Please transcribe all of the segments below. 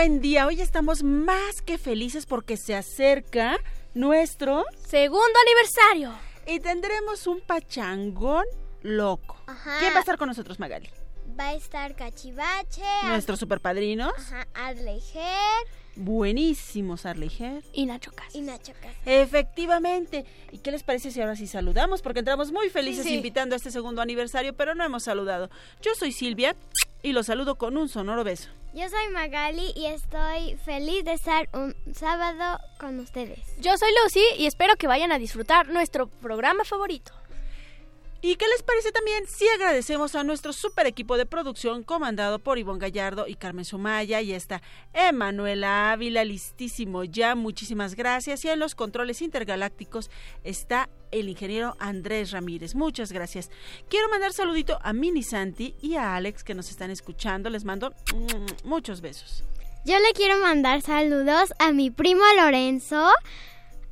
buen día. Hoy estamos más que felices porque se acerca nuestro Segundo aniversario. y tendremos un pachangón loco. Ajá. ¿Quién va a estar con nosotros, Magali? Va a estar Cachivache, Nuestros superpadrinos. ajá, Adley Her Buenísimos, Arliger. Y Nacho Cas. y Nacho Cas. Efectivamente. ¿Y qué les parece si ahora sí saludamos? Porque entramos muy felices Sí, sí. invitando a este segundo aniversario, pero no hemos saludado. Yo soy Silvia y los saludo con un sonoro beso. Yo soy Magali y estoy feliz de estar un sábado con ustedes. Yo soy Lucy y espero que vayan a disfrutar nuestro programa favorito. ¿Y qué les parece también si agradecemos a nuestro super equipo de producción comandado por Ivonne Gallardo y Carmen Sumaya y está Emanuela Ávila, listísimo ya, muchísimas gracias. Y en los controles intergalácticos está el ingeniero Andrés Ramírez, muchas gracias. Quiero mandar saludito a Mini Santi y a Alex que nos están escuchando, les mando muchos besos. Yo le quiero mandar saludos a mi primo Lorenzo,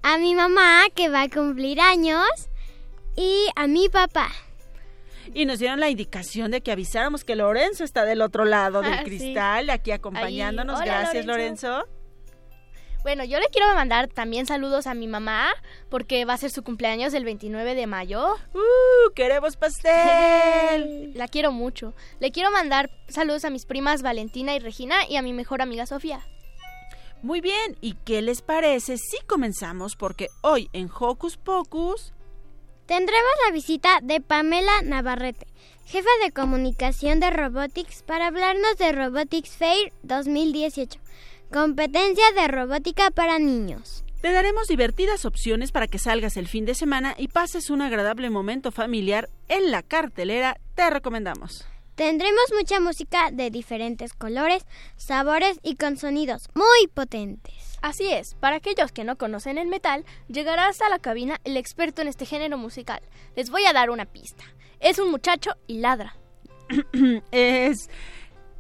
a mi mamá que va a cumplir años y a mi papá. Y nos dieron la indicación de que avisáramos que Lorenzo está del otro lado del Ah, sí. cristal, aquí acompañándonos. Hola, Gracias, Lorenzo. Lorenzo. Bueno, yo le quiero mandar también saludos a mi mamá porque va a ser su cumpleaños el 29 de mayo. ¡Uh! ¡Queremos pastel! La quiero mucho. Le quiero mandar saludos a mis primas Valentina y Regina y a mi mejor amiga Sofía. Muy bien, ¿y qué les parece si comenzamos? Porque hoy en Hocus Pocus... Tendremos la visita de Pamela Navarrete, jefa de comunicación de Robotics, para hablarnos de Robotics Fair 2018, competencia de robótica para niños. Te daremos divertidas opciones para que salgas el fin de semana y pases un agradable momento familiar en la cartelera. Te recomendamos. Tendremos mucha música de diferentes colores, sabores y con sonidos muy potentes. Así es, para aquellos que no conocen el metal, llegará hasta la cabina el experto en este género musical. Les voy a dar una pista. Es un muchacho y ladra. es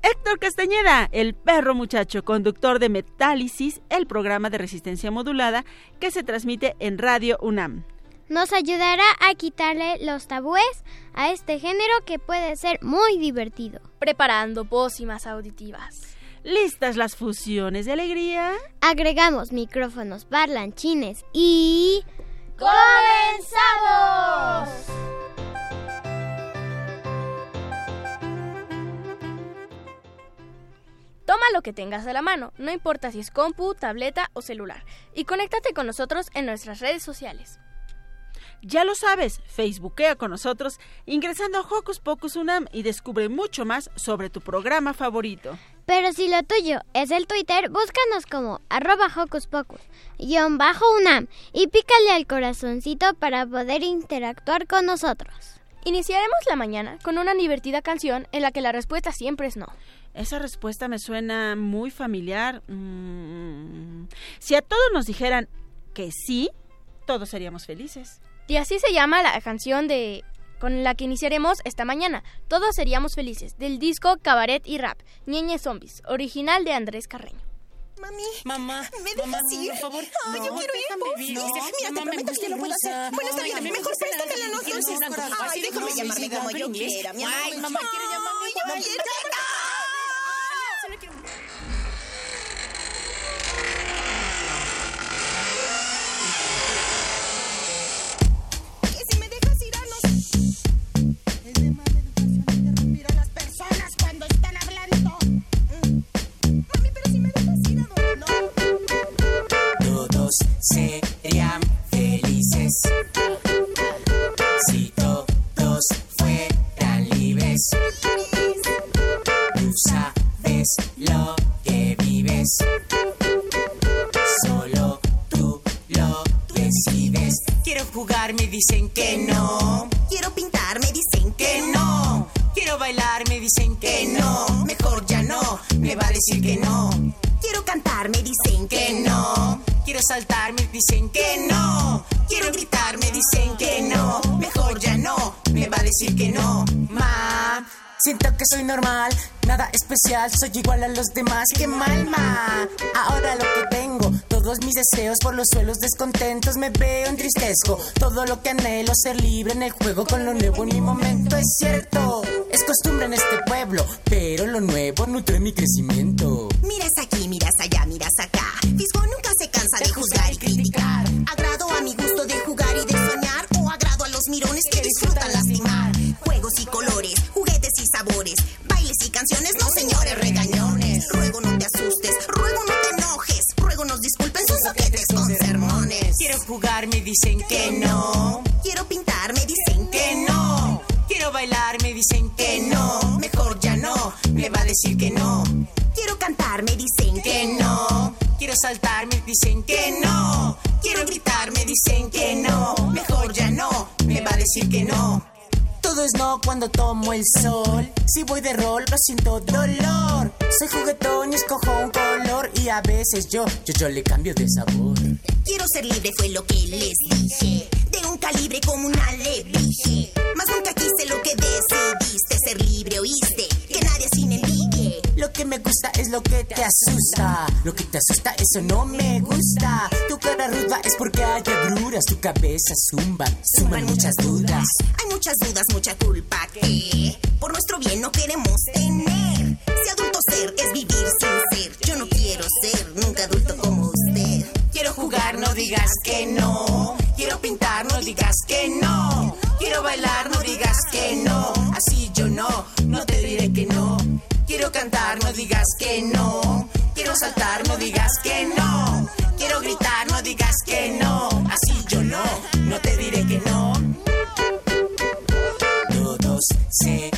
Héctor Castañeda, el perro muchacho, conductor de Metálisis, el programa de resistencia modulada que se transmite en Radio UNAM. Nos ayudará a quitarle los tabúes a este género que puede ser muy divertido. Preparando pócimas auditivas. ¿Listas las fusiones de alegría? Agregamos micrófonos parlanchines y... ¡Comenzamos! Toma lo que tengas a la mano, no importa si es compu, tableta o celular, y conéctate con nosotros en nuestras redes sociales. Ya lo sabes, Facebookea con nosotros ingresando a Hocus Pocus Unam y descubre mucho más sobre tu programa favorito. Pero si lo tuyo es el Twitter, búscanos como arroba hocus pocus, guion bajo UNAM y pícale al corazoncito para poder interactuar con nosotros. Iniciaremos la mañana con una divertida canción en la que la respuesta siempre es no. Esa respuesta me suena muy familiar. Mm, Si a todos nos dijeran que sí, todos seríamos felices. Y así se llama la canción de con la que iniciaremos esta mañana. Todos seríamos felices, del disco Cabaret y Rap, Ñeñe Zombies, original de Andrés Carreño. Mami, Mamá, ¿me mamá, dejas ir? por favor. Ay, no, yo quiero ir. No, Mira, te mamá, me prometo que lo puedo hacer. Bueno, está bien, No, mejor no, préstamela no, algo Ay, déjame no, llamarme como yo quiera, mi amor. Ay, mamá, quiero llamarme Ay, como yo. Me dicen que no. Quiero pintar, me dicen que Que no. Quiero bailar, me dicen que no. Mejor ya no, me va a decir que no. Quiero cantar, me dicen Que no. Quiero saltar, me dicen que no. Quiero gritar, me dicen que no. Mejor ya no, me va a decir que no. Ma. Siento que soy normal, nada especial, soy igual a los demás. ¡Qué mal, ma! Ahora lo que tengo, todos mis deseos por los suelos descontentos, me veo entristezco. Todo lo que anhelo, ser libre en el juego con lo nuevo en mi momento, es cierto. Es costumbre en este pueblo, pero lo nuevo nutre mi crecimiento. Miras aquí, miras allá, miras acá. Fisgo nunca se cansa de juzgar y criticar. Agrado a mi gusto de jugar y de soñar. O agrado a los mirones que disfrutan lastimar. Juegos y colores, canciones, no señores regañones. Ruego no te asustes, ruego no te enojes. Ruego nos disculpen sus soquetes con sermones. Quiero jugar, me dicen que no. Quiero pintar, me dicen que no. Quiero bailar, me dicen que no. Mejor ya no, me va a decir que no. Quiero cantar, me dicen que no. Quiero saltar, me dicen que no. Quiero gritar, me dicen que no. Mejor ya no, me va a decir que no. Todo es no cuando tomo el sol. Si voy de rol, lo siento dolor. Soy juguetón y escojo un color. Y a veces yo, yo, yo le cambio de sabor. Quiero ser libre fue lo que les dije De un calibre como un alebrije Mas nunca quise lo que decidiste Ser libre, oíste, que me gusta es lo que te asusta. Lo que te asusta, eso no me gusta. Tu cara ruda es porque hay agruras. Tu cabeza zumba, zumban muchas dudas. Hay muchas dudas, mucha culpa que Por nuestro bien no queremos tener Si adulto ser es vivir sin ser Yo no quiero ser nunca adulto como usted Quiero jugar, no digas que no. Quiero pintar, no digas que no. Quiero bailar, no digas que no. Así yo no, digas que no. Quiero saltar, no digas que no. Quiero gritar, no digas que no. Así yo no, no te diré que no. Todos serían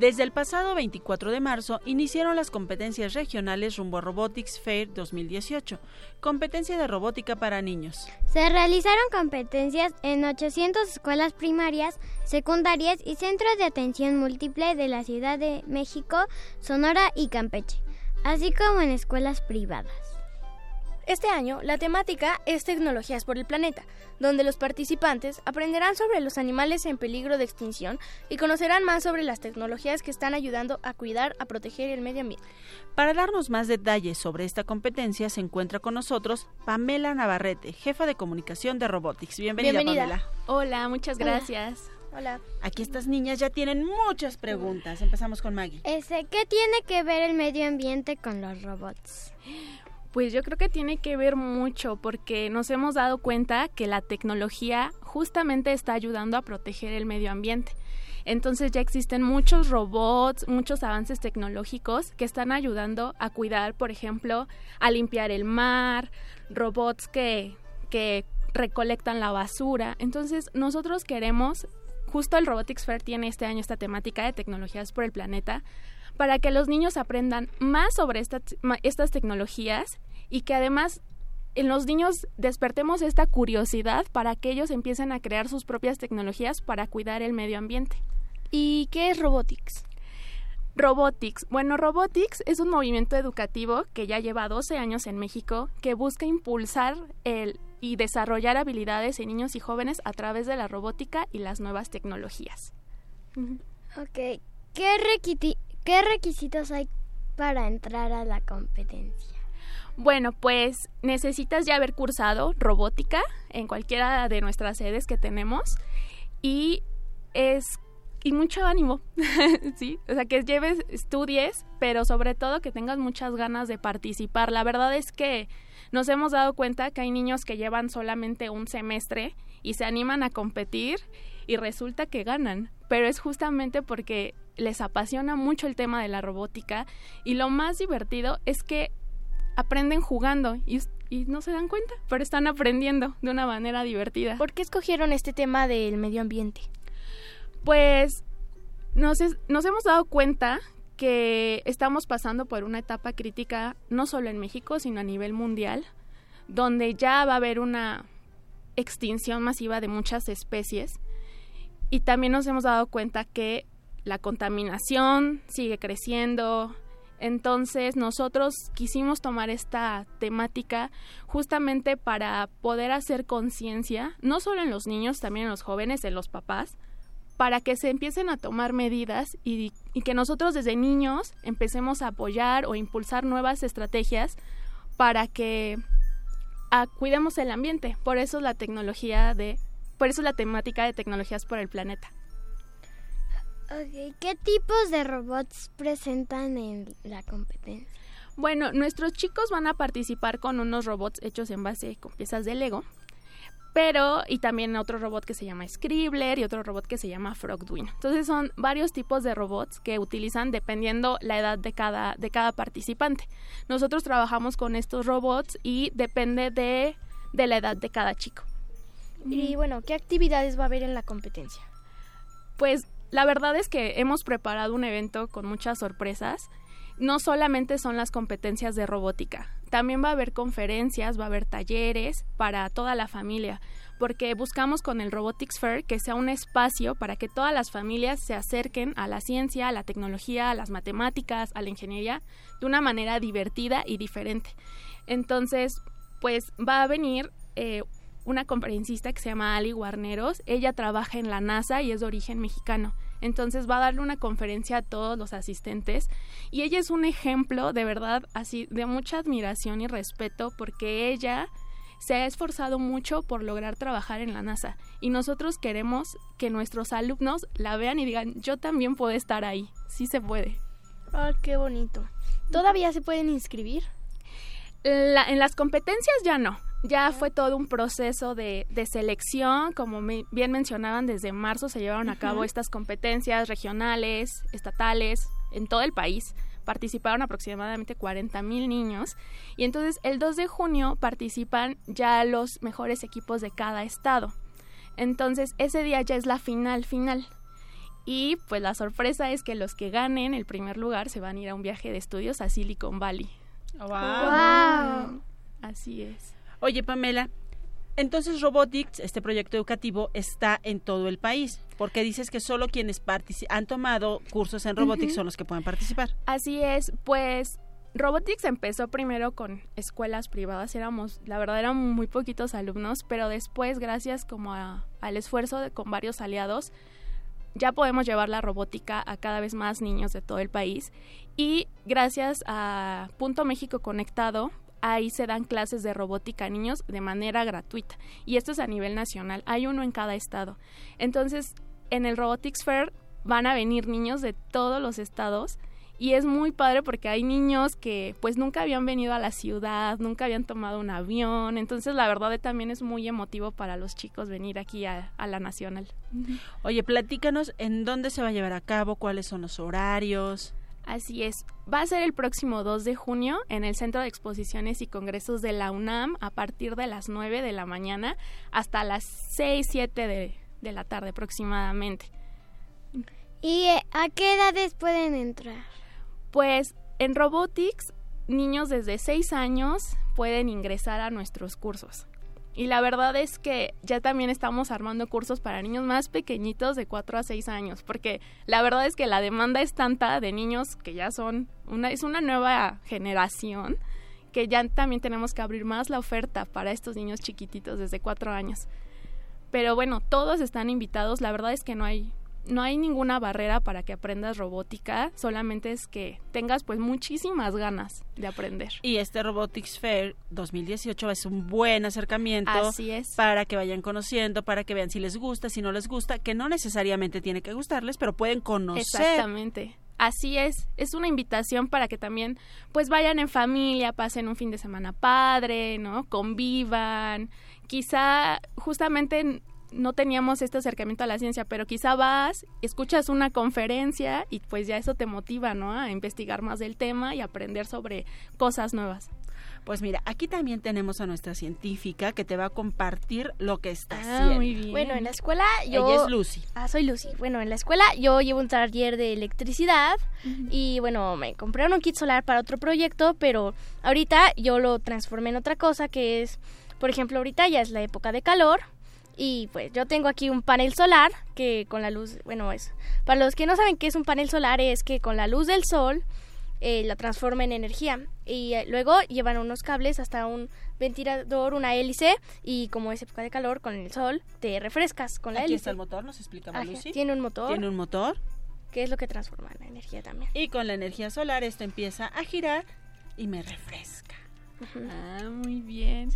Desde el pasado 24 de marzo iniciaron las competencias regionales rumbo a Robotics Fair 2018, competencia de robótica para niños. Se realizaron competencias en 800 escuelas primarias, secundarias y centros de atención múltiple de la Ciudad de México, Sonora y Campeche, así como en escuelas privadas. Este año, la temática es Tecnologías por el Planeta, donde los participantes aprenderán sobre los animales en peligro de extinción y conocerán más sobre las tecnologías que están ayudando a cuidar, a proteger el medio ambiente. Para darnos más detalles sobre esta competencia se encuentra con nosotros Pamela Navarrete, jefa de comunicación de Robotics. Bienvenida, Bienvenida. Pamela. Hola, muchas gracias. Hola. Aquí estas niñas ya tienen muchas preguntas. Empezamos con Maggie. Este, ¿Qué tiene que ver el medio ambiente con los robots? Pues yo creo que tiene que ver mucho porque nos hemos dado cuenta que la tecnología justamente está ayudando a proteger el medio ambiente. Entonces ya existen muchos robots, muchos avances tecnológicos que están ayudando a cuidar, por ejemplo, a limpiar el mar, robots que, que recolectan la basura. Entonces nosotros queremos, justo el Robotics Fair tiene este año esta temática de tecnologías por el planeta, para que los niños aprendan más sobre esta- estas tecnologías y que además en los niños despertemos esta curiosidad para que ellos empiecen a crear sus propias tecnologías para cuidar el medio ambiente. ¿Y qué es Robotics? Robotics. Bueno, Robotics es un movimiento educativo que ya lleva 12 años en México que busca impulsar el y desarrollar habilidades en niños y jóvenes a través de la robótica y las nuevas tecnologías. Ok, ¿qué, requiti- qué requisitos hay para entrar a la competencia? Bueno, pues necesitas ya haber cursado robótica en cualquiera de nuestras sedes que tenemos y es y mucho ánimo, sí, o sea que lleves estudies, pero sobre todo que tengas muchas ganas de participar. La verdad es que nos hemos dado cuenta que hay niños que llevan solamente un semestre y se animan a competir y resulta que ganan, pero es justamente porque les apasiona mucho el tema de la robótica y lo más divertido es que aprenden jugando y, no se dan cuenta, pero están aprendiendo de una manera divertida. ¿Por qué escogieron este tema del medio ambiente? Pues nos, nos hemos dado cuenta que estamos pasando por una etapa crítica no solo en México, sino a nivel mundial, donde ya va a haber una extinción masiva de muchas especies y también nos hemos dado cuenta que la contaminación sigue creciendo. Entonces nosotros quisimos tomar esta temática justamente para poder hacer conciencia, no solo en los niños, también en los jóvenes, en los papás, para que se empiecen a tomar medidas y, que nosotros desde niños empecemos a apoyar o impulsar nuevas estrategias para que ah, cuidemos el ambiente. Por eso la tecnología de, por eso la temática de tecnologías por el planeta. ¿Qué tipos de robots presentan en la competencia? Bueno, nuestros chicos van a participar con unos robots hechos en base con piezas de Lego, pero y también otro robot que se llama Scribbler y otro robot que se llama Frogduin. Entonces son varios tipos de robots que utilizan dependiendo la edad de cada de cada participante. Nosotros trabajamos con estos robots y depende de, de la edad de cada chico. Y bueno, ¿qué actividades va a haber en la competencia? Pues la verdad es que hemos preparado un evento con muchas sorpresas. No solamente son las competencias de robótica, también va a haber conferencias, va a haber talleres para toda la familia, porque buscamos con el Robotics Fair que sea un espacio para que todas las familias se acerquen a la ciencia, a la tecnología, a las matemáticas, a la ingeniería, de una manera divertida y diferente. Entonces, pues va a venir eh, una conferencista que se llama Ali Guarneros. Ella trabaja en la NASA y es de origen mexicano. Entonces va a darle una conferencia a todos los asistentes y ella es un ejemplo de verdad así de mucha admiración y respeto porque ella se ha esforzado mucho por lograr trabajar en la NASA y nosotros queremos que nuestros alumnos la vean y digan, yo también puedo estar ahí, sí se puede. Ah, qué bonito. ¿Todavía se pueden inscribir? en las competencias ya no, ya fue todo un proceso de, selección, como bien mencionaban, desde marzo se llevaron a cabo estas competencias regionales, estatales, en todo el país. Participaron aproximadamente 40 mil niños y entonces el 2 de junio participan ya los mejores equipos de cada estado. Entonces ese día ya es la final final. Y pues la sorpresa es que los que ganen el primer lugar se van a ir a un viaje de estudios a Silicon Valley. wow. Así es. Oye, Pamela, entonces Robotics, este proyecto educativo, está en todo el país, porque dices que solo quienes han tomado cursos en Robotics son los que pueden participar. Así es, pues Robotics empezó primero con escuelas privadas, éramos, la verdad eran muy poquitos alumnos, pero después, gracias como al esfuerzo de, con varios aliados, ya podemos llevar la robótica a cada vez más niños de todo el país y gracias a Punto México Conectado ahí se dan clases de robótica a niños de manera gratuita. Y esto es a nivel nacional. Hay uno en cada estado. Entonces, en el Robotics Fair van a venir niños de todos los estados y es muy padre porque hay niños que pues nunca habían venido a la ciudad, nunca habían tomado un avión, entonces la verdad también es muy emotivo para los chicos venir aquí a, a la Nacional. Oye, platícanos en dónde se va a llevar a cabo, cuáles son los horarios. Así es. Va a ser el próximo 2 de junio en el Centro de Exposiciones y Congresos de la UNAM a partir de las 9 de la mañana hasta las 6, 7 de, de la tarde aproximadamente. ¿Y eh, a qué edades pueden entrar? Pues en Robotics, niños desde 6 años pueden ingresar a nuestros cursos. Y la verdad es que ya también estamos armando cursos para niños más pequeñitos de 4 a 6 años, porque la verdad es que la demanda es tanta de niños que ya son una es una nueva generación que ya también tenemos que abrir más la oferta para estos niños chiquititos desde 4 años. Pero bueno, todos están invitados, la verdad es que no hay no hay ninguna barrera para que aprendas robótica, solamente es que tengas pues muchísimas ganas de aprender. Y este Robotics Fair 2018 es un buen acercamiento Así es. para que vayan conociendo, para que vean si les gusta, si no les gusta, que no necesariamente tiene que gustarles, pero pueden conocer. Exactamente. Así es, es una invitación para que también pues vayan en familia, pasen un fin de semana padre, ¿no? Convivan. Quizá justamente no teníamos este acercamiento a la ciencia, pero quizá vas, escuchas una conferencia y pues ya eso te motiva, ¿no? A investigar más del tema y aprender sobre cosas nuevas. Pues mira, aquí también tenemos a nuestra científica que te va a compartir lo que está Ah, haciendo. muy bien. Bueno, en la escuela yo... Ella es Lucy. Ah, soy Lucy. Bueno, en la escuela yo llevo un taller de electricidad y bueno, me compraron un kit solar para otro proyecto, pero ahorita yo lo transformé en otra cosa que es, por ejemplo, ahorita ya es la época de calor y pues yo tengo aquí un panel solar que con la luz, bueno, es para los que no saben qué es un panel solar es que con la luz del sol eh, la transforma en energía y eh, luego llevan unos cables hasta un ventilador, una hélice y como es época de calor con el sol te refrescas con la Aquí hélice. está el motor, nos explica Lucy. Tiene un motor, Tiene un motor que es lo que transforma en energía también. y con la energía solar esto empieza a girar y me refresca. Ah, muy bien.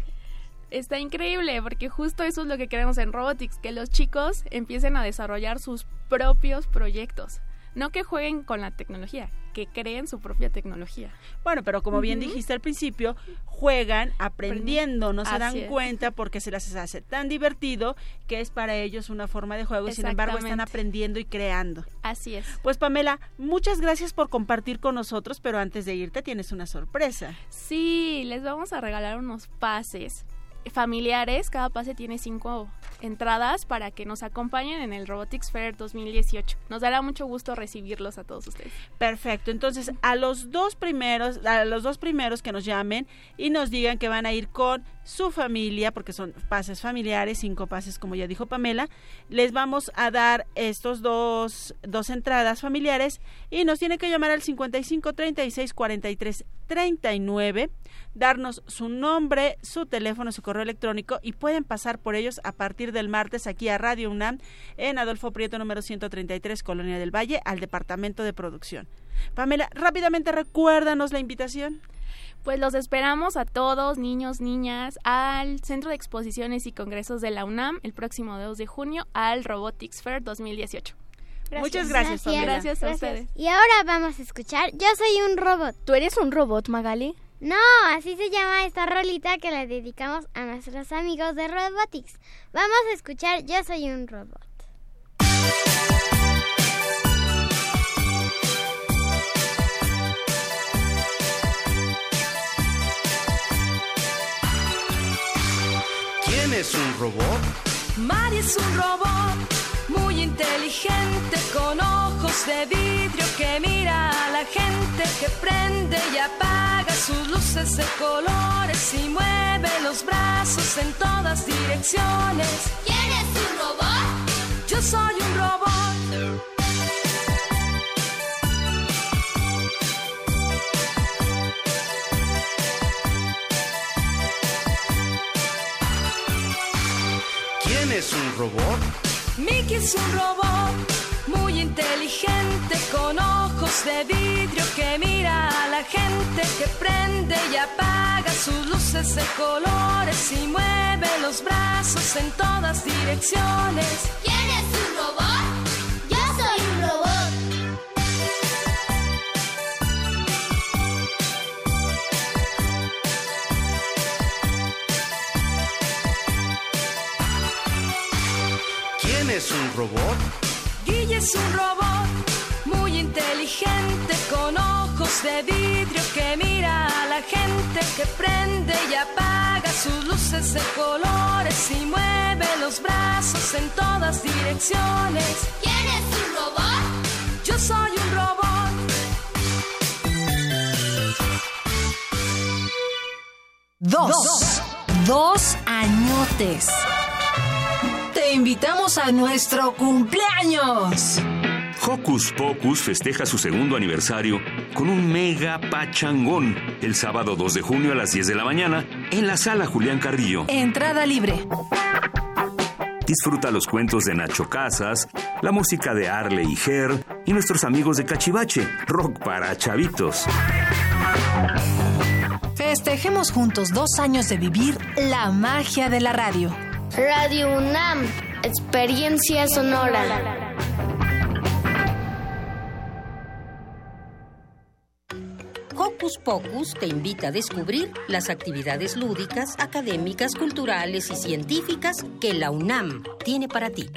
Está increíble porque justo eso es lo que queremos en Robotics, que los chicos empiecen a desarrollar sus propios proyectos. No que jueguen con la tecnología, que creen su propia tecnología. Bueno, pero como bien dijiste al principio, juegan aprendiendo, no se dan cuenta porque se les hace tan divertido que es para ellos una forma de juego y sin embargo están aprendiendo y creando. Así es. Pues Pamela, muchas gracias por compartir con nosotros, pero antes de irte tienes una sorpresa. Sí, les vamos a regalar unos pases familiares. Cada pase tiene cinco entradas para que nos acompañen en el Robotics Fair 2018. Nos dará mucho gusto recibirlos a todos ustedes. Perfecto, entonces a los dos primeros, a los dos primeros que nos llamen y nos digan que van a ir con su familia, porque son pases familiares, cinco pases como ya dijo Pamela, les vamos a dar estos dos, dos entradas familiares y nos tienen que llamar al 55 36 43 39, darnos su nombre, su teléfono, su correo electrónico y pueden pasar por ellos a partir del martes aquí a Radio UNAM en Adolfo Prieto número 133, Colonia del Valle, al Departamento de Producción. Pamela, rápidamente recuérdanos la invitación. Pues los esperamos a todos, niños, niñas, al Centro de Exposiciones y Congresos de la UNAM el próximo 2 de junio al Robotics Fair 2018. Muchas gracias, Pamela. Gracias a ustedes. Y ahora vamos a escuchar Yo soy un robot. ¿Tú eres un robot, Magali? No, así se llama esta rolita que le dedicamos a nuestros amigos de Robotics. Vamos a escuchar Yo soy un robot. ¿Quién es un robot? Mari es un robot muy inteligente con ojos de vidrio que mira a la gente que prende y apaga sus luces de colores y mueve los brazos en todas direcciones. ¿Quién es un robot? Yo soy un robot. ¿Quién es un robot? Mickey es un robot muy inteligente con ojos de vidrio que mira a la gente que prende y apaga sus luces de colores y mueve los brazos en todas direcciones. ¿Quién es un robot? Guille es un robot muy inteligente con ojos de vidrio que mira a la gente que prende y apaga sus luces de colores y mueve los brazos en todas direcciones. ¿Quién es un robot? Yo soy un robot. Dos. Dos añotes. Invitamos a nuestro cumpleaños. Hocus Pocus festeja su segundo aniversario con un mega pachangón el sábado 2 de junio a las 10 de la mañana en la sala Julián Carrillo. Entrada libre. Disfruta los cuentos de Nacho Casas, la música de Arle y Ger y nuestros amigos de Cachivache, rock para chavitos. Festejemos juntos dos años de vivir la magia de la radio. Radio UNAM, experiencia sonora. Hocus Pocus te invita a descubrir las actividades lúdicas, académicas, culturales y científicas que la UNAM tiene para ti.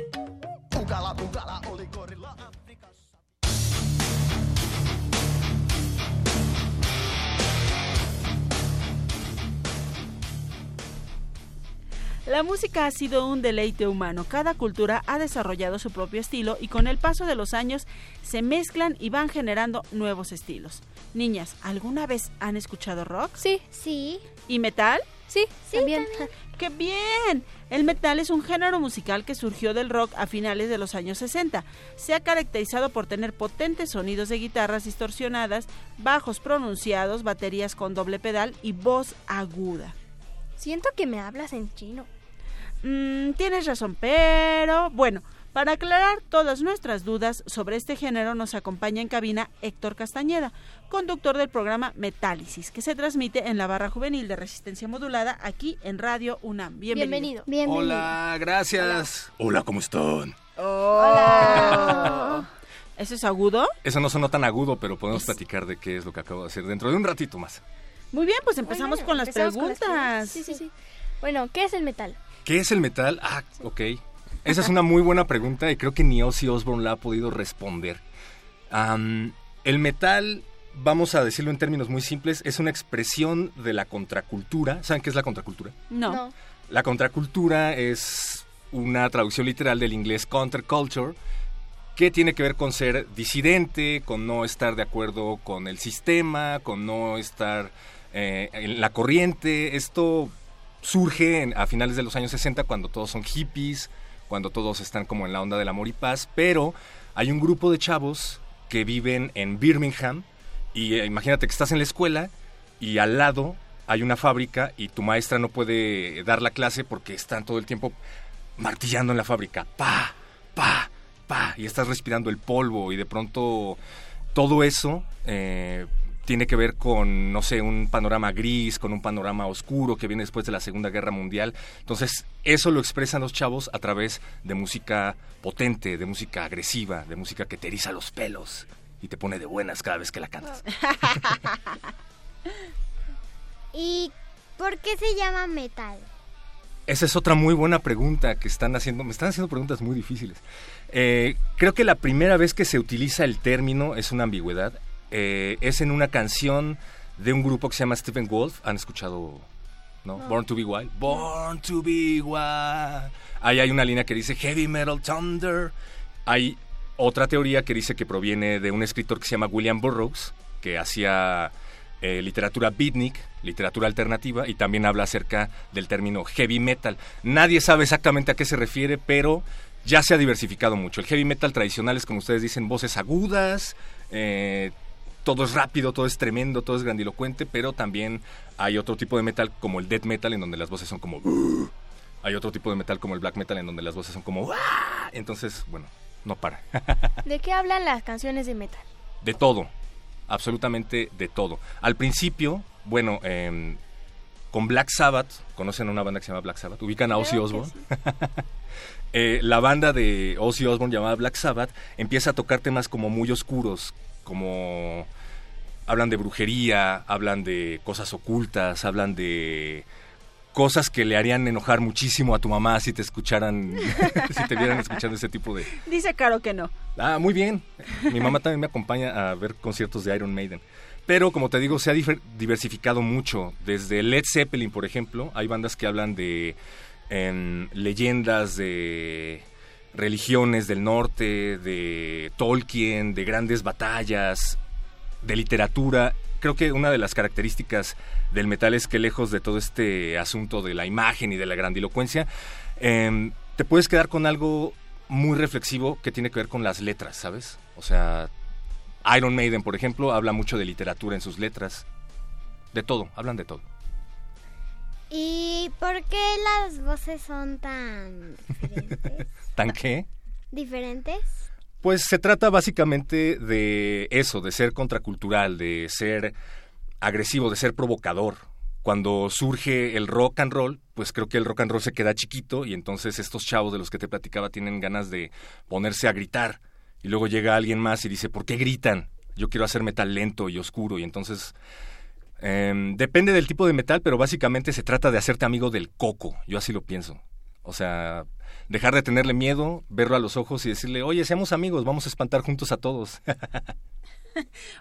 La música ha sido un deleite humano. Cada cultura ha desarrollado su propio estilo y con el paso de los años se mezclan y van generando nuevos estilos. Niñas, ¿alguna vez han escuchado rock? Sí. Sí. ¿Y metal? Sí, también. ¡Qué bien! El metal es un género musical que surgió del rock a finales de los años 60. Se ha caracterizado por tener potentes sonidos de guitarras distorsionadas, bajos pronunciados, baterías con doble pedal y voz aguda. Siento que me hablas en chino. Mm, tienes razón, pero bueno, para aclarar todas nuestras dudas sobre este género nos acompaña en cabina Héctor Castañeda, conductor del programa Metálisis, que se transmite en la barra juvenil de resistencia modulada aquí en Radio UNAM. Bienvenido. Bienvenido. Hola, gracias. Hola, ¿cómo están? Hola. ¿Eso es agudo? Eso no sonó tan agudo, pero podemos platicar de qué es lo que acabo de hacer dentro de un ratito más. Muy bien, pues empezamos con las Empezamos con las preguntas. Sí, sí, sí. Bueno, ¿qué es el metal? ¿Qué es el metal? Ah, ok. Esa es una muy buena pregunta y creo que ni Ozzy Osbourne la ha podido responder. El metal, vamos a decirlo en términos muy simples, es una expresión de la contracultura. ¿Saben qué es la contracultura? No. La contracultura es una traducción literal del inglés counterculture, que tiene que ver con ser disidente, con no estar de acuerdo con el sistema, con no estar eh, en la corriente. Esto surge en- a finales de los años 60 cuando todos son hippies, cuando todos están como en la onda del amor y paz, pero hay un grupo de chavos que viven en Birmingham y eh, imagínate que estás en la escuela y al lado hay una fábrica y tu maestra no puede dar la clase porque están todo el tiempo martillando en la fábrica, pa, pa, pa, y estás respirando el polvo y de pronto todo eso eh, tiene que ver con, no sé, un panorama gris, con un panorama oscuro que viene después de la Segunda Guerra Mundial. Entonces, eso lo expresan los chavos a través de música potente, de música agresiva, de música que te eriza los pelos y te pone de buenas cada vez que la cantas. ¿Y por qué se llama metal? Esa es otra muy buena pregunta que están haciendo. Me están haciendo preguntas muy difíciles. Eh, creo que la primera vez que se utiliza el término es una ambigüedad. Eh, es en una canción de un grupo que se llama Stephen Wolf. ¿Han escuchado? ¿No? Born to be Wild. Born to be Wild. Ahí hay una línea que dice Heavy Metal Thunder. Hay otra teoría que dice que proviene de un escritor que se llama William Burroughs, que hacía eh, literatura beatnik, literatura alternativa, y también habla acerca del término heavy metal. Nadie sabe exactamente a qué se refiere, pero ya se ha diversificado mucho. El heavy metal tradicional es, como ustedes dicen, voces agudas, eh, todo es rápido, todo es tremendo, todo es grandilocuente, pero también hay otro tipo de metal como el death metal, en donde las voces son como... "Uh". Hay otro tipo de metal como el black metal, en donde las voces son como... Entonces, bueno, no para. ¿De qué hablan las canciones de metal? De todo, absolutamente de todo. Al principio, bueno, em, con Black Sabbath, ¿conocen a una banda que se llama Black Sabbath? ¿Ubican a Ozzy Osbourne? Eh, la banda de Ozzy Osbourne llamada Black Sabbath empieza a tocar temas como muy oscuros, como hablan de brujería, hablan de cosas ocultas, hablan de cosas que le harían enojar muchísimo a tu mamá si te escucharan, si te vieran escuchando ese tipo de, Dice Caro que no. Ah, muy bien. Mi mamá también me acompaña a ver conciertos de Iron Maiden. Pero como te digo, se ha diversificado mucho. Desde Led Zeppelin, por ejemplo, hay bandas que hablan de em, leyendas de religiones del norte, de Tolkien, de grandes batallas, de literatura. Creo que una de las características del metal es que lejos de todo este asunto de la imagen y de la grandilocuencia, em, te puedes quedar con algo muy reflexivo que tiene que ver con las letras, ¿sabes? O sea, Iron Maiden, por ejemplo, habla mucho de literatura en sus letras. De todo, hablan de todo. ¿Y por qué las voces son tan diferentes? ¿Tan qué? ¿Diferentes? Pues se trata básicamente de eso, de ser contracultural, de ser agresivo, de ser provocador. Cuando surge el rock and roll, pues creo que el rock and roll se queda chiquito y entonces estos chavos de los que te platicaba tienen ganas de ponerse a gritar. Y luego llega alguien más y dice, ¿por qué gritan? Yo quiero hacer metal lento y oscuro. Y entonces em, depende del tipo de metal, pero básicamente se trata de hacerte amigo del coco. Yo así lo pienso. O sea, dejar de tenerle miedo, verlo a los ojos y decirle, oye, seamos amigos, vamos a espantar juntos a todos.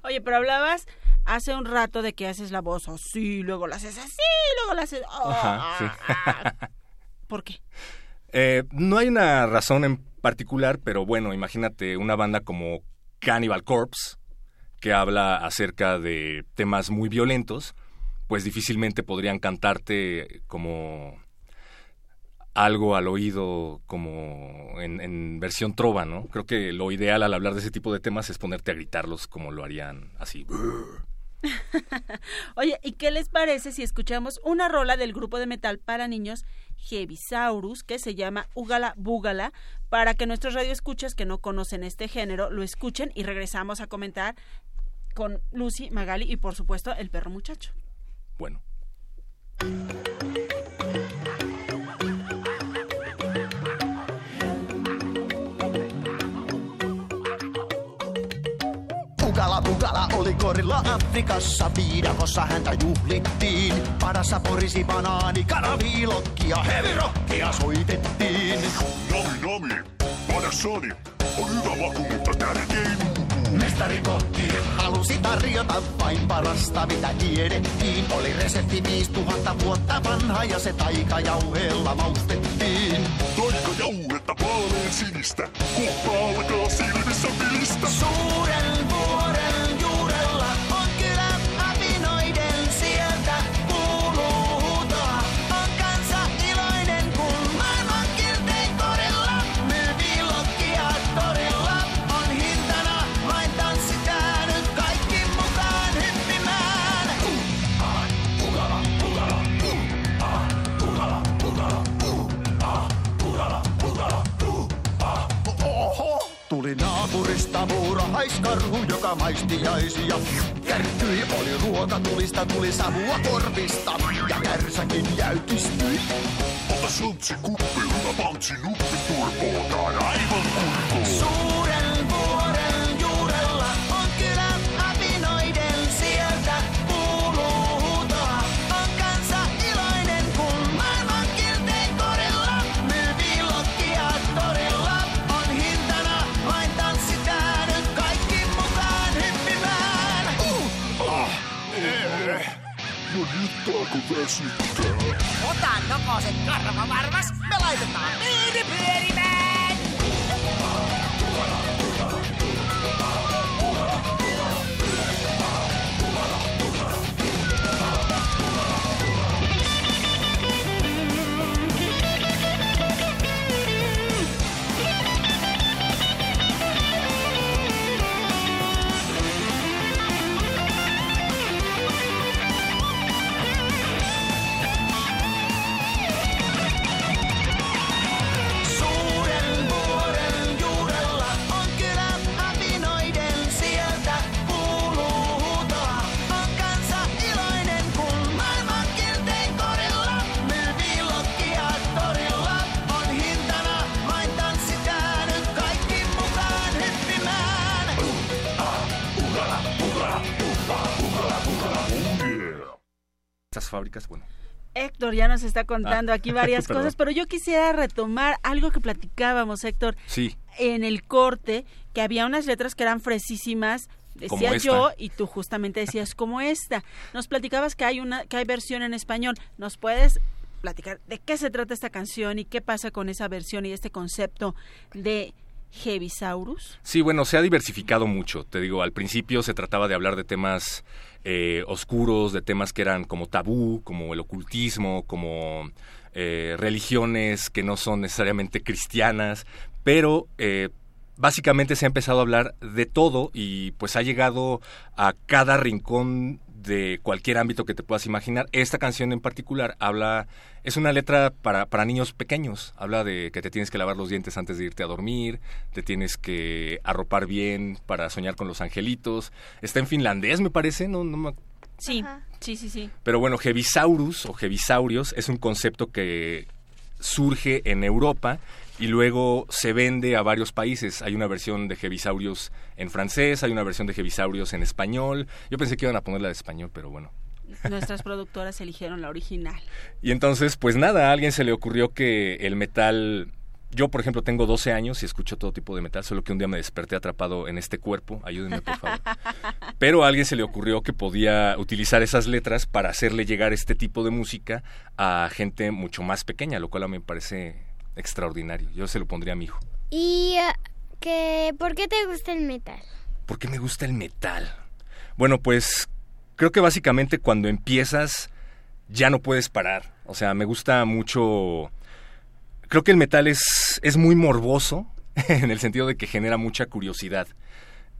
Oye, pero hablabas hace un rato de que haces la voz así, luego la haces así, luego la haces... oh, Ajá, sí. ah. ¿Por qué? Eh, no hay una razón en particular, pero bueno, imagínate una banda como Cannibal Corpse, que habla acerca de temas muy violentos, pues difícilmente podrían cantarte como algo al oído como en, en versión trova, ¿no? Creo que lo ideal al hablar de ese tipo de temas es ponerte a gritarlos como lo harían así. Oye, ¿y qué les parece si escuchamos una rola del grupo de metal para niños Heavisaurus que se llama Ugala Bugala para que nuestros radioescuchas que no conocen este género lo escuchen y regresamos a comentar con Lucy, Magali y por supuesto el perro muchacho. Bueno. Pugala Pugala oli korilla Afrikassa, viidakossa häntä juhlittiin. Padassa porisi banaani, kanaviilokki ja hevirokkia soitettiin. Nami nami, padassani on hyvä maku, mutta tärkein Mestari kotti halusi tarjota vain parasta mitä tiedettiin. Oli resepti 5000 vuotta vanha ja se taikajauheella maustettiin. Taikajauhetta vaalean sinistä, kohta alkaa silmissä vilistä. Suuren vuoren naapurista muurahaiskarhu, joka maisti jaisia. Kärttyi oli ruokatulista, tuli savua korvista ja kärsäkin jäykistyi. Ota shotsi kuppi, hyvä pantsi nuppi turpoataan aivan kurkuun. Otetaanko vesikää? Ota nokoset karvavarvas, me laitetaan Héctor ya nos está contando Ah, aquí varias cosas, pero yo quisiera retomar algo que platicábamos, Héctor, Sí, en el corte, que había unas letras que eran fresísimas, decía yo, y tú justamente decías como esta. Nos platicabas que hay una, que hay versión en español. ¿Nos puedes platicar de qué se trata esta canción y qué pasa con esa versión y este concepto de Heavisaurus? Sí, bueno, se ha diversificado mucho. Te digo, al principio se trataba de hablar de temas eh, oscuros, de temas que eran como tabú, como el ocultismo, como eh, religiones que no son necesariamente cristianas, pero eh, básicamente se ha empezado a hablar de todo y pues ha llegado a cada rincón de cualquier ámbito que te puedas imaginar. Esta canción en particular habla, es una letra para, para niños pequeños, habla de que te tienes que lavar los dientes antes de irte a dormir, te tienes que arropar bien para soñar con los angelitos. Está en finlandés, me parece, no, no me Sí, sí, sí, sí. pero bueno, Hebisaurus o Hebisaurios es un concepto que surge en Europa y luego se vende a varios países. Hay una versión de Hebisaurios en francés, hay una versión de Hebisaurios en español. Yo pensé que iban a ponerla de español, pero bueno. Nuestras productoras eligieron la original. Y entonces, pues nada, a alguien se le ocurrió que el metal... Yo, por ejemplo, tengo 12 años y escucho todo tipo de metal, solo que un día me desperté atrapado en este cuerpo. Ayúdenme, por favor. Pero a alguien se le ocurrió que podía utilizar esas letras para hacerle llegar este tipo de música a gente mucho más pequeña, lo cual a mí me parece extraordinario. Yo se lo pondría a mi hijo. ¿Y eh, que, por qué te gusta el metal? ¿Por qué me gusta el metal? Bueno, pues creo que básicamente cuando empiezas ya no puedes parar. O sea, me gusta mucho... Creo que el metal es, es muy morboso en el sentido de que genera mucha curiosidad.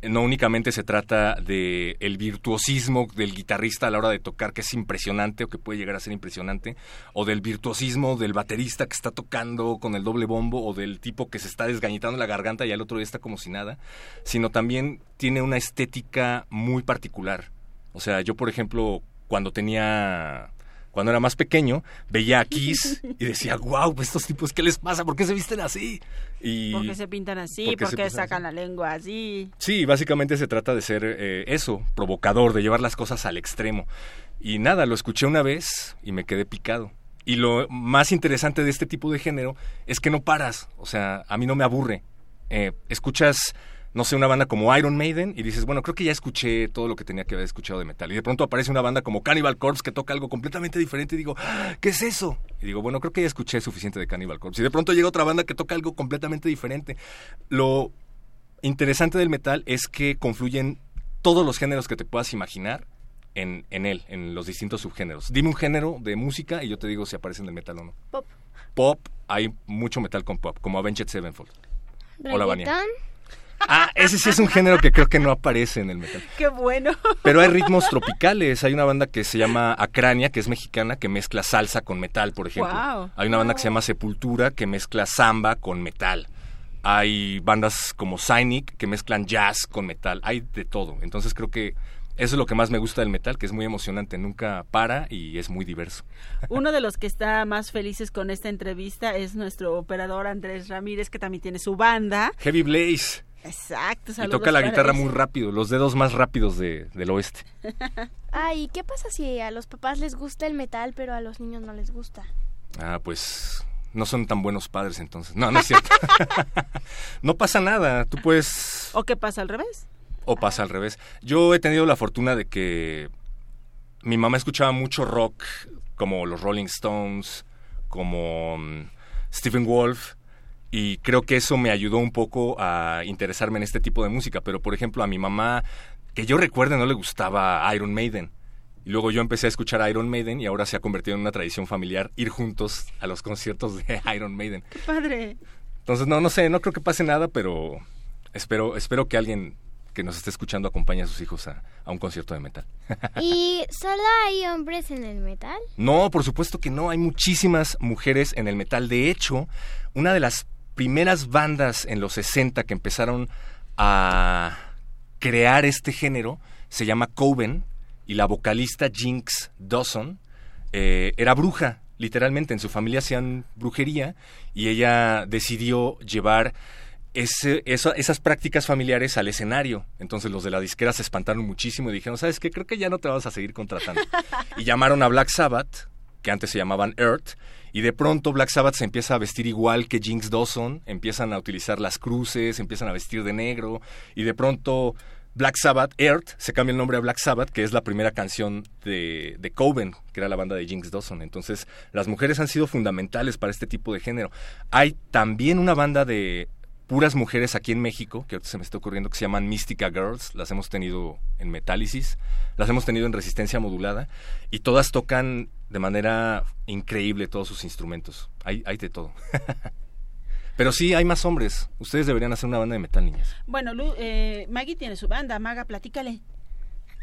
No únicamente se trata de el virtuosismo del guitarrista a la hora de tocar, que es impresionante o que puede llegar a ser impresionante, o del virtuosismo del baterista que está tocando con el doble bombo, o del tipo que se está desgañitando la garganta y al otro día está como si nada, sino también tiene una estética muy particular. O sea, yo por ejemplo, cuando tenía cuando era más pequeño, veía a Kiss y decía, wow, pues estos tipos, ¿qué les pasa? ¿Por qué se visten así? Y ¿Por qué se pintan así? ¿Por qué ¿Por se qué pintan sacan la lengua así? Sí, básicamente se trata de ser eh, eso, provocador, de llevar las cosas al extremo. Y nada, lo escuché una vez y me quedé picado. Y lo más interesante de este tipo de género es que no paras, o sea, a mí no me aburre. Eh, escuchas, no sé, una banda como Iron Maiden y dices, bueno, creo que ya escuché todo lo que tenía que haber escuchado de metal. Y de pronto aparece una banda como Cannibal Corpse que toca algo completamente diferente y digo, "Ah, ¿qué es eso? Y digo, bueno, creo que ya escuché suficiente de Cannibal Corpse. Y de pronto llega otra banda que toca algo completamente diferente. Lo interesante del metal es que confluyen todos los géneros que te puedas imaginar en, en él, en los distintos subgéneros. Dime un género de música y yo te digo si aparece en el metal o no. Pop. Pop, hay mucho metal con pop, como Avenged Sevenfold. Hola, Vania. Ah, ese sí es un género que creo que no aparece en el metal. ¡Qué bueno! Pero hay ritmos tropicales. Hay una banda que se llama Acrania, que es mexicana, que mezcla salsa con metal, por ejemplo. Guau. Hay una banda que se llama Sepultura, que mezcla samba con metal. Hay bandas como Cynic, que mezclan jazz con metal. Hay de todo. Entonces creo que eso es lo que más me gusta del metal, que es muy emocionante. Nunca para y es muy diverso. Uno de los que está más felices con esta entrevista es nuestro operador Andrés Ramírez, que también tiene su banda. Heavy Blaze. Exacto, Y saludos toca la guitarra muy rápido, los dedos más rápidos de- del oeste. Ay, ¿qué pasa si a los papás les gusta el metal, pero a los niños no les gusta? Ah, pues no son tan buenos padres entonces. No, no es cierto. no pasa nada, tú puedes... ¿O qué pasa al revés? O pasa al revés. Yo he tenido la fortuna de que mi mamá escuchaba mucho rock, como los Rolling Stones, como mm, Stephen Wolf, y creo que eso me ayudó un poco a interesarme en este tipo de música. Pero, por ejemplo, a mi mamá, que yo recuerde, no le gustaba Iron Maiden. Y luego yo empecé a escuchar Iron Maiden y ahora se ha convertido en una tradición familiar ir juntos a los conciertos de Iron Maiden. ¡Qué padre! Entonces, no, no sé, no creo que pase nada, pero espero, espero que alguien que nos esté escuchando acompañe a sus hijos a, a un concierto de metal. ¿Y solo hay hombres en el metal? No, por supuesto que no, hay muchísimas mujeres en el metal. De hecho, una de las primeras bandas en los 60 que empezaron a crear este género se llama Coven y la vocalista Jinx Dawson eh, era bruja, literalmente en su familia hacían brujería y ella decidió llevar ese- eso- esas prácticas familiares al escenario. Entonces los de la disquera se espantaron muchísimo y dijeron, ¿sabes qué? Creo que ya no te vamos a seguir contratando. y llamaron a Black Sabbath, que antes se llamaban Earth, y de pronto Black Sabbath se empieza a vestir igual que Jinx Dawson, empiezan a utilizar las cruces, empiezan a vestir de negro, y de pronto Black Sabbath, Earth, se cambia el nombre a Black Sabbath, que es la primera canción de, de Coven, que era la banda de Jinx Dawson. Entonces, las mujeres han sido fundamentales para este tipo de género. Hay también una banda de puras mujeres aquí en México, que ahorita se me está ocurriendo, que se llaman Mystica Girls. Las hemos tenido en Metálisis, las hemos tenido en Resistencia Modulada, y todas tocan de manera increíble todos sus instrumentos. Hay, hay de todo. Pero sí, hay más hombres. Ustedes deberían hacer una banda de metal, niñas. Bueno, Lu, eh, Maggie tiene su banda. Maga, platícale.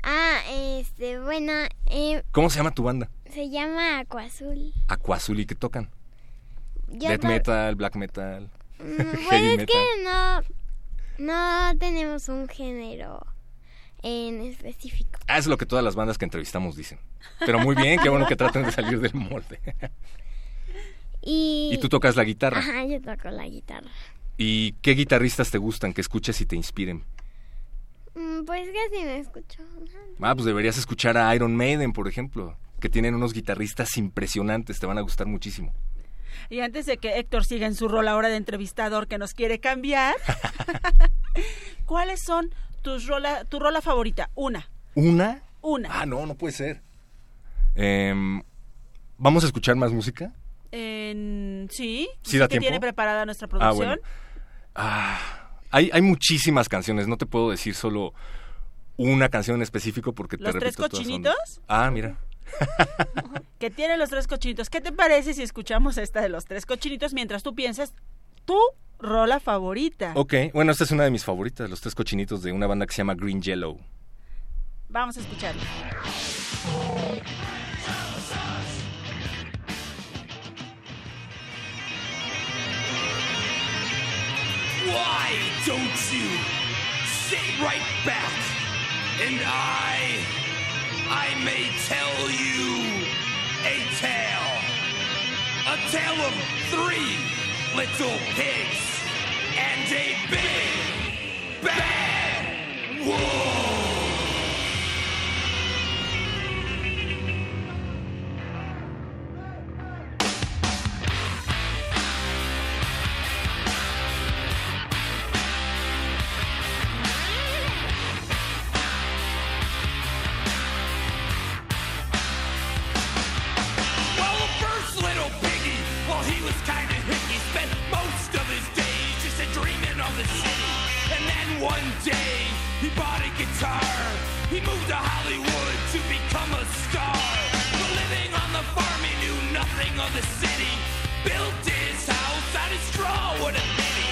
Ah, este, bueno, eh, ¿Cómo se llama tu banda? se llama Acuazul. Aquazul y qué tocan. Yo Death metal, black metal. Pues es que no, no tenemos un género en específico. Ah, es lo que todas las bandas que entrevistamos dicen. Pero muy bien, qué bueno que traten de salir del molde. Y, Y tú tocas la guitarra. Ajá, yo toco la guitarra. ¿Y qué guitarristas te gustan que escuches y te inspiren? Mm, Pues casi no escucho. Ah, pues deberías escuchar a Iron Maiden, por ejemplo, que tienen unos guitarristas impresionantes, te van a gustar muchísimo. Y antes de que Héctor siga en su rol ahora de entrevistador que nos quiere cambiar, ¿cuáles son tus rola, tu rola favorita? Una, ¿Una? una. Ah, no, no puede ser. Em, ¿Vamos a escuchar más música? Sí, ¿Sí da que tiene preparada nuestra Ah, producción. bueno. Ah, hay, hay muchísimas canciones, no te puedo decir solo una canción en específico porque te ¿Los tres repito, todas son- cochinitos? Ah, mira. Que tiene los tres cochinitos. ¿Qué te parece si escuchamos esta de los tres cochinitos mientras tú piensas tu rola favorita? Ok, bueno, esta es una de mis favoritas, los tres cochinitos de una banda que se llama Green Yellow. Vamos a escucharla. Why don't you sit right back and I, I may tell you a tale, a tale of three little pigs and a big bad wolf. Guitar. He moved to Hollywood to become a star. But living on the farm, he knew nothing of the city. Built his house out of straw, what a pity.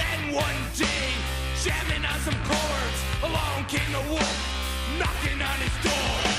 Then one day, jamming on some chords, along came the wolf, knocking on his door.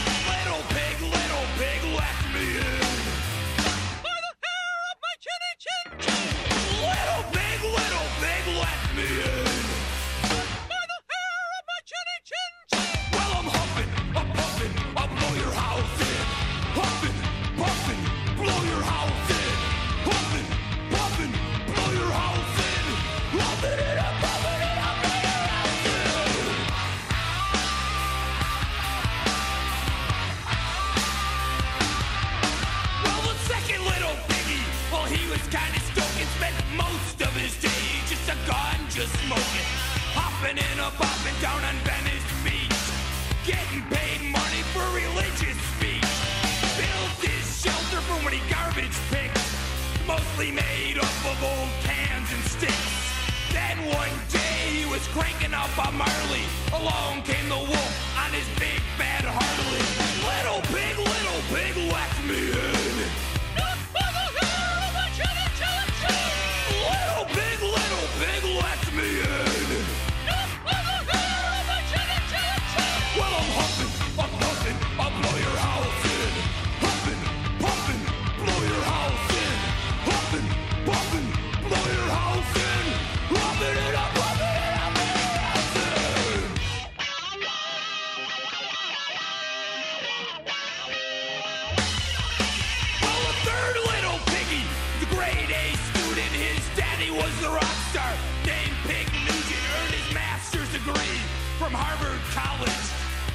From Harvard College.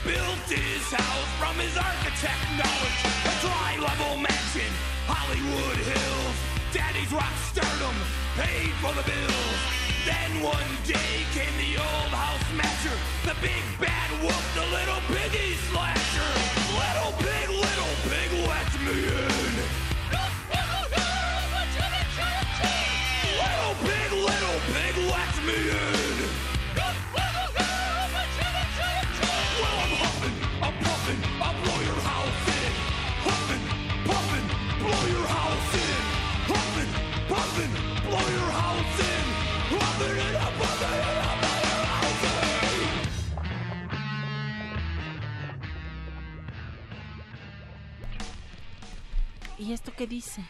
Built his house from his architect knowledge. A dry level mansion, Hollywood Hills. Daddy's rock stardom paid for the bills. Then one day came the old house matcher, the big bad wolf, the little piggy slasher. Little pig, little pig, let me in. Little pig, little pig, let me in. ¿Y esto qué dice?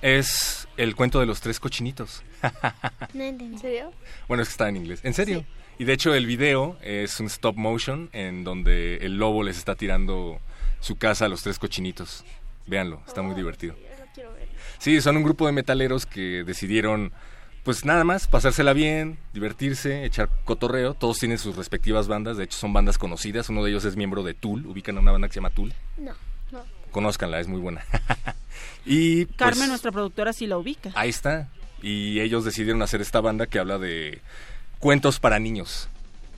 Es el cuento de los tres cochinitos. No entendí. ¿En serio? Bueno, es que está en inglés. ¿En serio? Y de hecho el video es un stop motion en donde el lobo les está tirando su casa a los tres cochinitos. Véanlo, está muy divertido. Sí, son un grupo de metaleros que decidieron, pues nada más, pasársela bien, divertirse, echar cotorreo. Todos tienen sus respectivas bandas, de hecho son bandas conocidas. Uno de ellos es miembro de Tool, ubican a una banda que se llama Tool. No, no. Conózcanla, es muy buena. y pues, Carmen, nuestra productora, sí la ubica. ahí está. Y ellos decidieron hacer esta banda que habla de cuentos para niños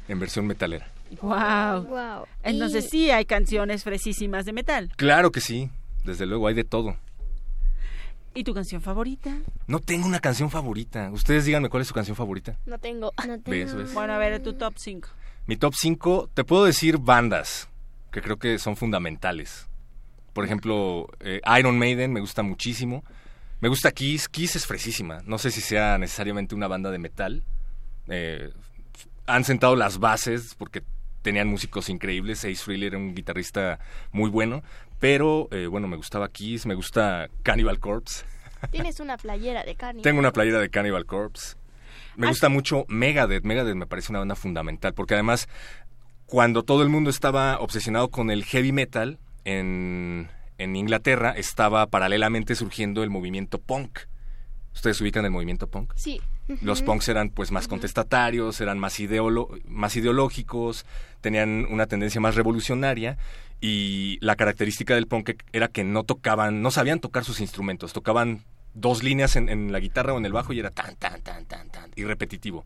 en versión metalera. Wow. Wow. Entonces sí hay canciones fresísimas de metal. Claro que sí, desde luego, hay de todo. ¿Y tu canción favorita? No tengo una canción favorita. Ustedes díganme cuál es su canción favorita. No tengo. No ¿Ves, ves? Bueno, a ver, tu top 5. Mi top 5, te puedo decir bandas que creo que son fundamentales. Por ejemplo, eh, Iron Maiden me gusta muchísimo. Me gusta Kiss. Kiss es fresísima. No sé si sea necesariamente una banda de metal. Eh, han sentado las bases porque tenían músicos increíbles. Ace Frehley era un guitarrista muy bueno. Pero eh, bueno, me gustaba Kiss, me gusta Cannibal Corpse. Tienes una playera de carne. Tengo una playera de Cannibal Corpse. Me gusta mucho Megadeth. Megadeth me parece una banda fundamental porque además cuando todo el mundo estaba obsesionado con el heavy metal en, en Inglaterra estaba paralelamente surgiendo el movimiento punk. ¿Ustedes ubican el movimiento punk? Sí. Los punks eran pues más contestatarios, eran más, ideolo- más ideológicos, tenían una tendencia más revolucionaria y la característica del punk era que no tocaban, no sabían tocar sus instrumentos, tocaban dos líneas en, en la guitarra o en el bajo y era tan, tan, tan, tan, tan, y repetitivo.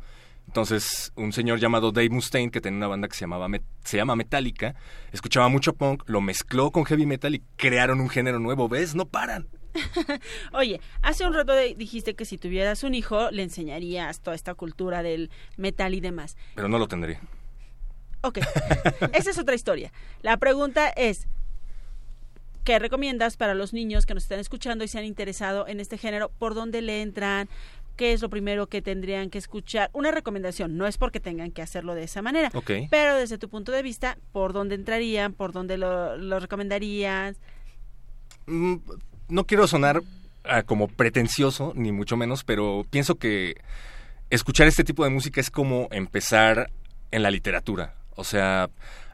Entonces, un señor llamado Dave Mustaine, que tenía una banda que se, llamaba se llama Metallica, escuchaba mucho punk, lo mezcló con heavy metal y crearon un género nuevo. ¿Ves? No paran. Oye, hace un rato de- dijiste que si tuvieras un hijo le enseñarías toda esta cultura del metal y demás. Pero no lo tendré. Ok, esa es otra historia. La pregunta es, ¿qué recomiendas para los niños que nos están escuchando y se han interesado en este género? ¿Por dónde le entran? ¿Qué es lo primero que tendrían que escuchar? Una recomendación, no es porque tengan que hacerlo de esa manera, Ok. pero desde tu punto de vista, ¿por dónde entrarían? ¿Por dónde lo, lo recomendarías? Mm, no quiero sonar ah, como pretencioso, ni mucho menos, pero pienso que escuchar este tipo de música es como empezar en la literatura. O sea,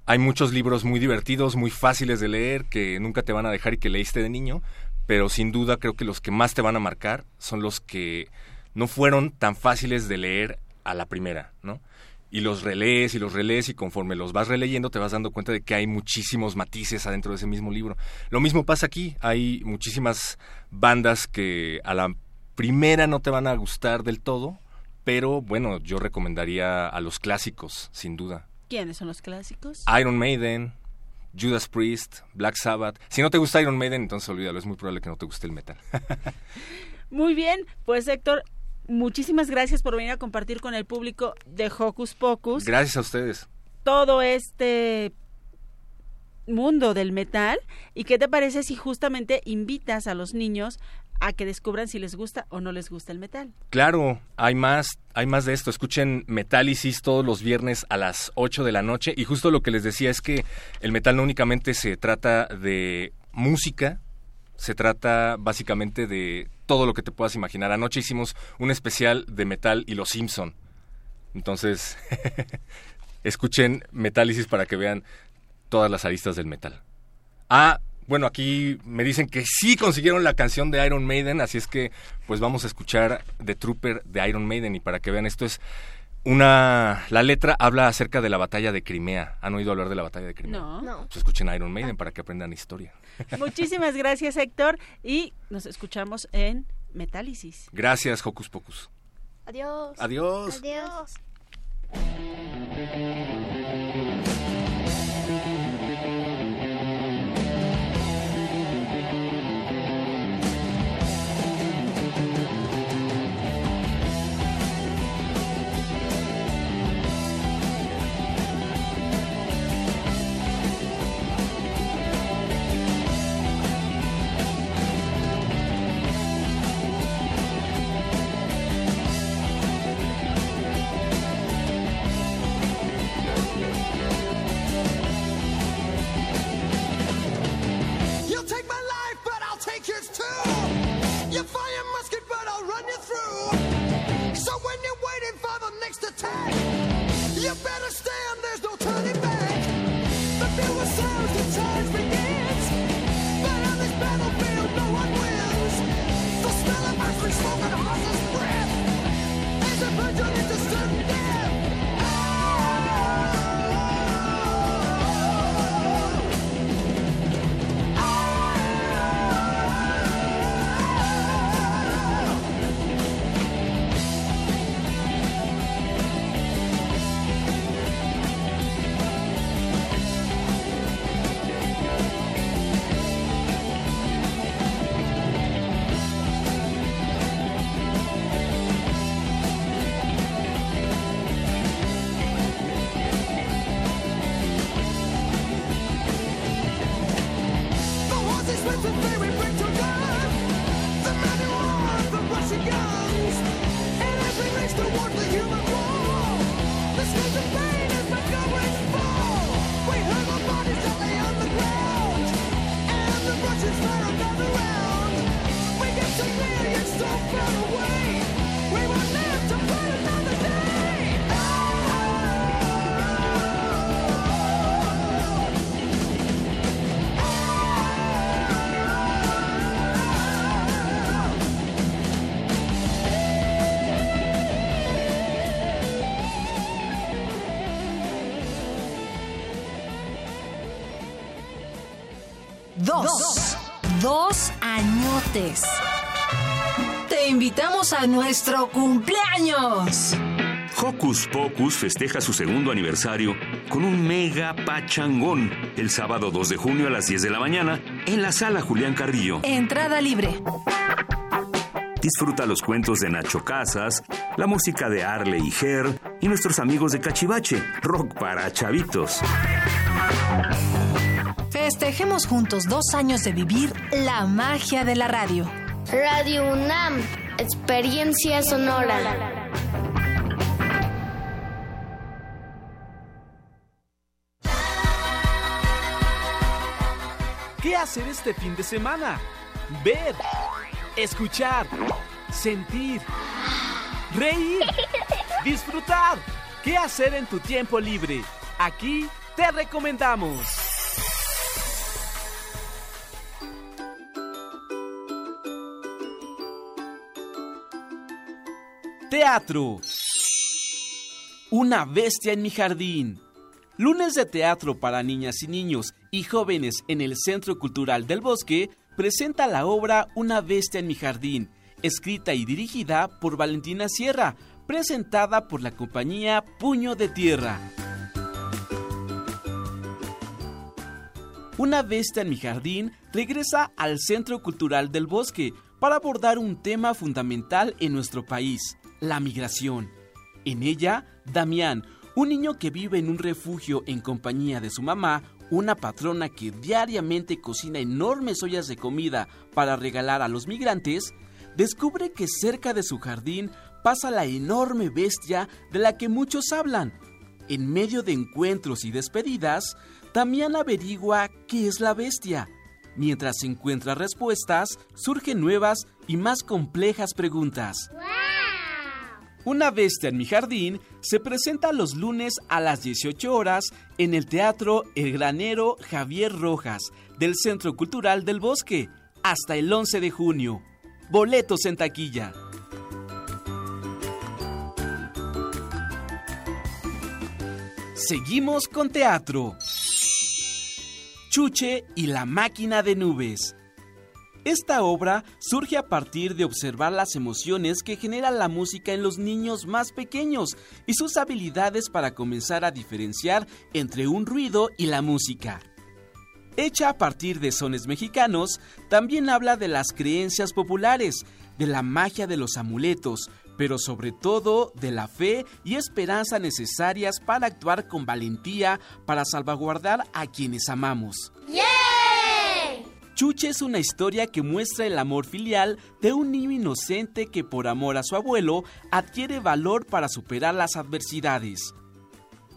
hay muchos libros muy divertidos, muy fáciles de leer, que nunca te van a dejar y que leíste de niño, pero sin duda creo que los que más te van a marcar son los que no fueron tan fáciles de leer a la primera, ¿no? Y los relees y los relees y conforme los vas releyendo te vas dando cuenta de que hay muchísimos matices adentro de ese mismo libro. Lo mismo pasa aquí, hay muchísimas bandas que a la primera no te van a gustar del todo, pero bueno, yo recomendaría a los clásicos, sin duda. ¿Quiénes son los clásicos? Iron Maiden, Judas Priest, Black Sabbath. Si no te gusta Iron Maiden, entonces olvídalo, es muy probable que no te guste el metal. Muy bien, pues Héctor, muchísimas gracias por venir a compartir con el público de Hocus Pocus Gracias a ustedes. todo este mundo del metal. ¿Y qué te parece si justamente invitas a los niños a que descubran si les gusta o no les gusta el metal? Claro, hay más, hay más de esto. Escuchen Metálisis todos los viernes a las 8 de la noche. Y justo lo que les decía es que el metal no únicamente se trata de música, se trata básicamente de todo lo que te puedas imaginar. Anoche hicimos un especial de metal y los Simpson. Entonces, escuchen Metálisis para que vean todas las aristas del metal. Ah, bueno, aquí me dicen que sí consiguieron la canción de Iron Maiden, así es que pues vamos a escuchar The Trooper de Iron Maiden y para que vean esto es una la letra habla acerca de la batalla de Crimea. ¿Han oído hablar de la batalla de Crimea? No. no. Pues escuchen Iron Maiden para que aprendan historia. Muchísimas gracias Héctor y nos escuchamos en Metálisis. Gracias, Hocus Pocus. Adiós. Adiós. Adiós. Te invitamos a nuestro cumpleaños. Hocus Pocus festeja su segundo aniversario con un mega pachangón el sábado 2 de junio a las 10 de la mañana en la sala Julián Carrillo. Entrada libre. Disfruta los cuentos de Nacho Casas, la música de Arle y Ger y nuestros amigos de Cachivache, rock para chavitos. Festejemos juntos dos años de vivir la magia de la radio. Radio UNAM, experiencia sonora. ¿Qué hacer este fin de semana? Ver, escuchar, sentir, reír, disfrutar. ¿Qué hacer en tu tiempo libre? Aquí te recomendamos. Teatro. Una bestia en mi jardín. Lunes de teatro para niñas y niños y jóvenes en el Centro Cultural del Bosque presenta la obra Una bestia en mi jardín, escrita y dirigida por Valentina Sierra, presentada por la compañía Puño de Tierra. Una bestia en mi jardín regresa al Centro Cultural del Bosque para abordar un tema fundamental en nuestro país, la migración. En ella, Damián, un niño que vive en un refugio en compañía de su mamá, una patrona que diariamente cocina enormes ollas de comida para regalar a los migrantes, descubre que cerca de su jardín pasa la enorme bestia de la que muchos hablan. En medio de encuentros y despedidas, Damián averigua qué es la bestia. Mientras encuentra respuestas, surgen nuevas y más complejas preguntas. Una bestia en mi jardín se presenta los lunes a las 18 horas en el Teatro El Granero Javier Rojas del Centro Cultural del Bosque hasta el 11 de junio. Boletos en taquilla. Seguimos con teatro. Chuche y la máquina de nubes. Esta obra surge a partir de observar las emociones que genera la música en los niños más pequeños y sus habilidades para comenzar a diferenciar entre un ruido y la música. Hecha a partir de sones mexicanos, también habla de las creencias populares, de la magia de los amuletos, pero sobre todo de la fe y esperanza necesarias para actuar con valentía para salvaguardar a quienes amamos. Chuche es una historia que muestra el amor filial de un niño inocente que por amor a su abuelo adquiere valor para superar las adversidades.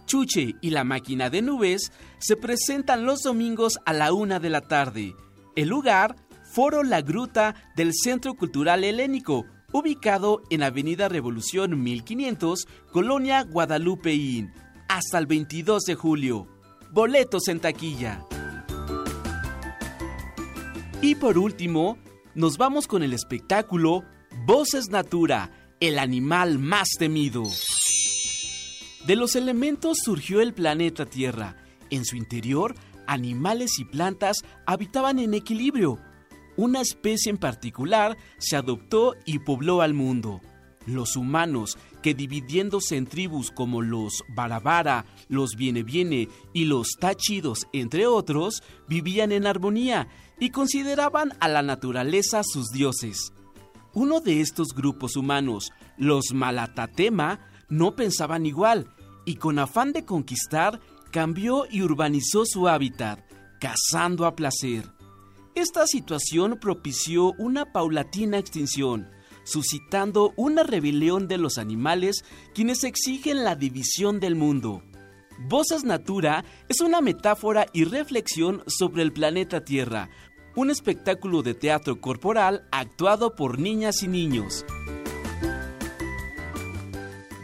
Chuche y la máquina de nubes se presentan los domingos a la una de la tarde. El lugar, Foro La Gruta del Centro Cultural Helénico, ubicado en Avenida Revolución 1500, Colonia Guadalupeín, hasta el 22 de julio. Boletos en taquilla. Y por último, nos vamos con el espectáculo Voces Natura, el animal más temido. De los elementos surgió el planeta Tierra. En su interior, animales y plantas habitaban en equilibrio. Una especie en particular se adoptó y pobló al mundo. Los humanos, que dividiéndose en tribus como los Barabara, los Viene Viene y los Tachidos, entre otros, vivían en armonía y consideraban a la naturaleza sus dioses. Uno de estos grupos humanos, los Malatatema, no pensaban igual y con afán de conquistar cambió y urbanizó su hábitat, cazando a placer. Esta situación propició una paulatina extinción, suscitando una rebelión de los animales quienes exigen la división del mundo. Voces Natura es una metáfora y reflexión sobre el planeta Tierra, un espectáculo de teatro corporal actuado por niñas y niños.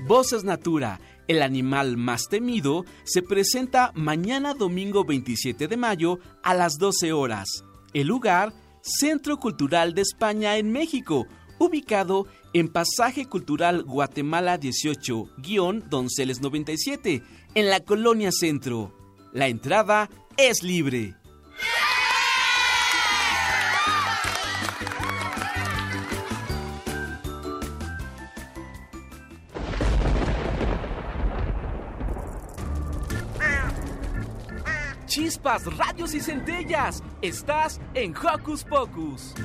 Voces Natura, el animal más temido, se presenta mañana domingo 27 de mayo a las 12 horas. El lugar, Centro Cultural de España en México, ubicado en Pasaje Cultural Guatemala 18-Donceles 97, en la Colonia Centro. La entrada es libre. Chispas, radios y centellas. Estás en Hocus Pocus.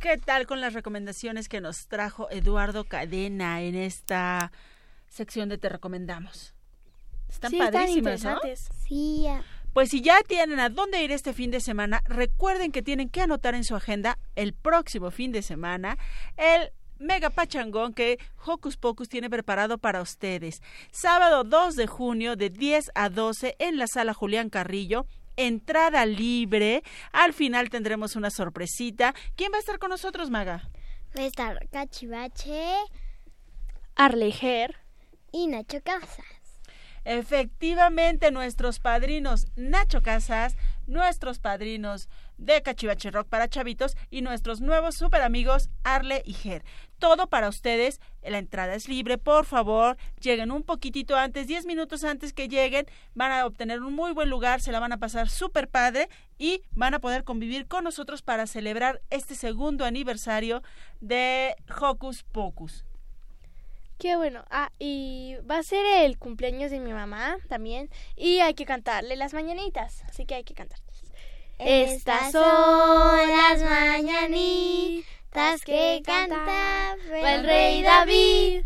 ¿Qué tal con las recomendaciones que nos trajo Eduardo Cadena en esta sección de Te Recomendamos? Están Sí, están padrísimas, ¿no? interesantes. Sí, ya. Pues si ya tienen a dónde ir este fin de semana, recuerden que tienen que anotar en su agenda el próximo fin de semana el mega pachangón que Hocus Pocus tiene preparado para ustedes. Sábado 2 de junio de 10 a 12 en la sala Julián Carrillo. Entrada libre. Al final tendremos una sorpresita. ¿Quién va a estar con nosotros, Maga? Va a estar Cachivache Arlejer y Nacho Casas. Efectivamente, nuestros padrinos Nacho Casas, nuestros padrinos de Cachivache Rock para chavitos y nuestros nuevos super amigos Arle y Ger. Todo para ustedes, la entrada es libre, por favor, lleguen un poquitito antes, 10 minutos antes que lleguen, van a obtener un muy buen lugar, se la van a pasar súper padre y van a poder convivir con nosotros para celebrar este segundo aniversario de Hocus Pocus. Qué bueno. Ah, y va a ser el cumpleaños de mi mamá también. Y hay que cantarle las mañanitas. Así que hay que cantar. Estas son las mañanitas que canta el rey David.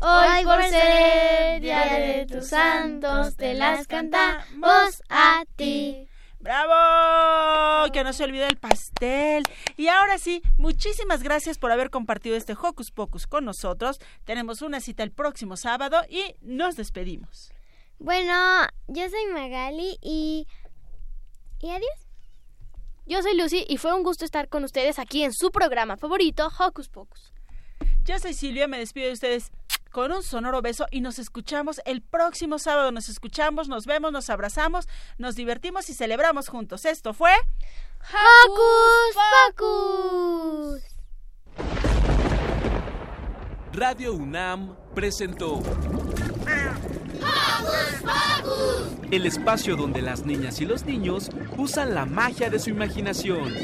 Hoy por ser día de tus santos te las cantamos a ti. ¡Bravo! Que no se olvide el pastel. Y ahora sí, muchísimas gracias por haber compartido este Hocus Pocus con nosotros. Tenemos una cita el próximo sábado y nos despedimos. Bueno, yo soy Magali y... ¿Y adiós? Yo soy Lucy y fue un gusto estar con ustedes aquí en su programa favorito, Hocus Pocus. Yo soy Silvia, me despido de ustedes con un sonoro beso y nos escuchamos el próximo sábado. Nos escuchamos, nos vemos, nos abrazamos, nos divertimos y celebramos juntos. Esto fue Hocus Pocus. Radio UNAM presentó el espacio donde las niñas y los niños usan la magia de su imaginación.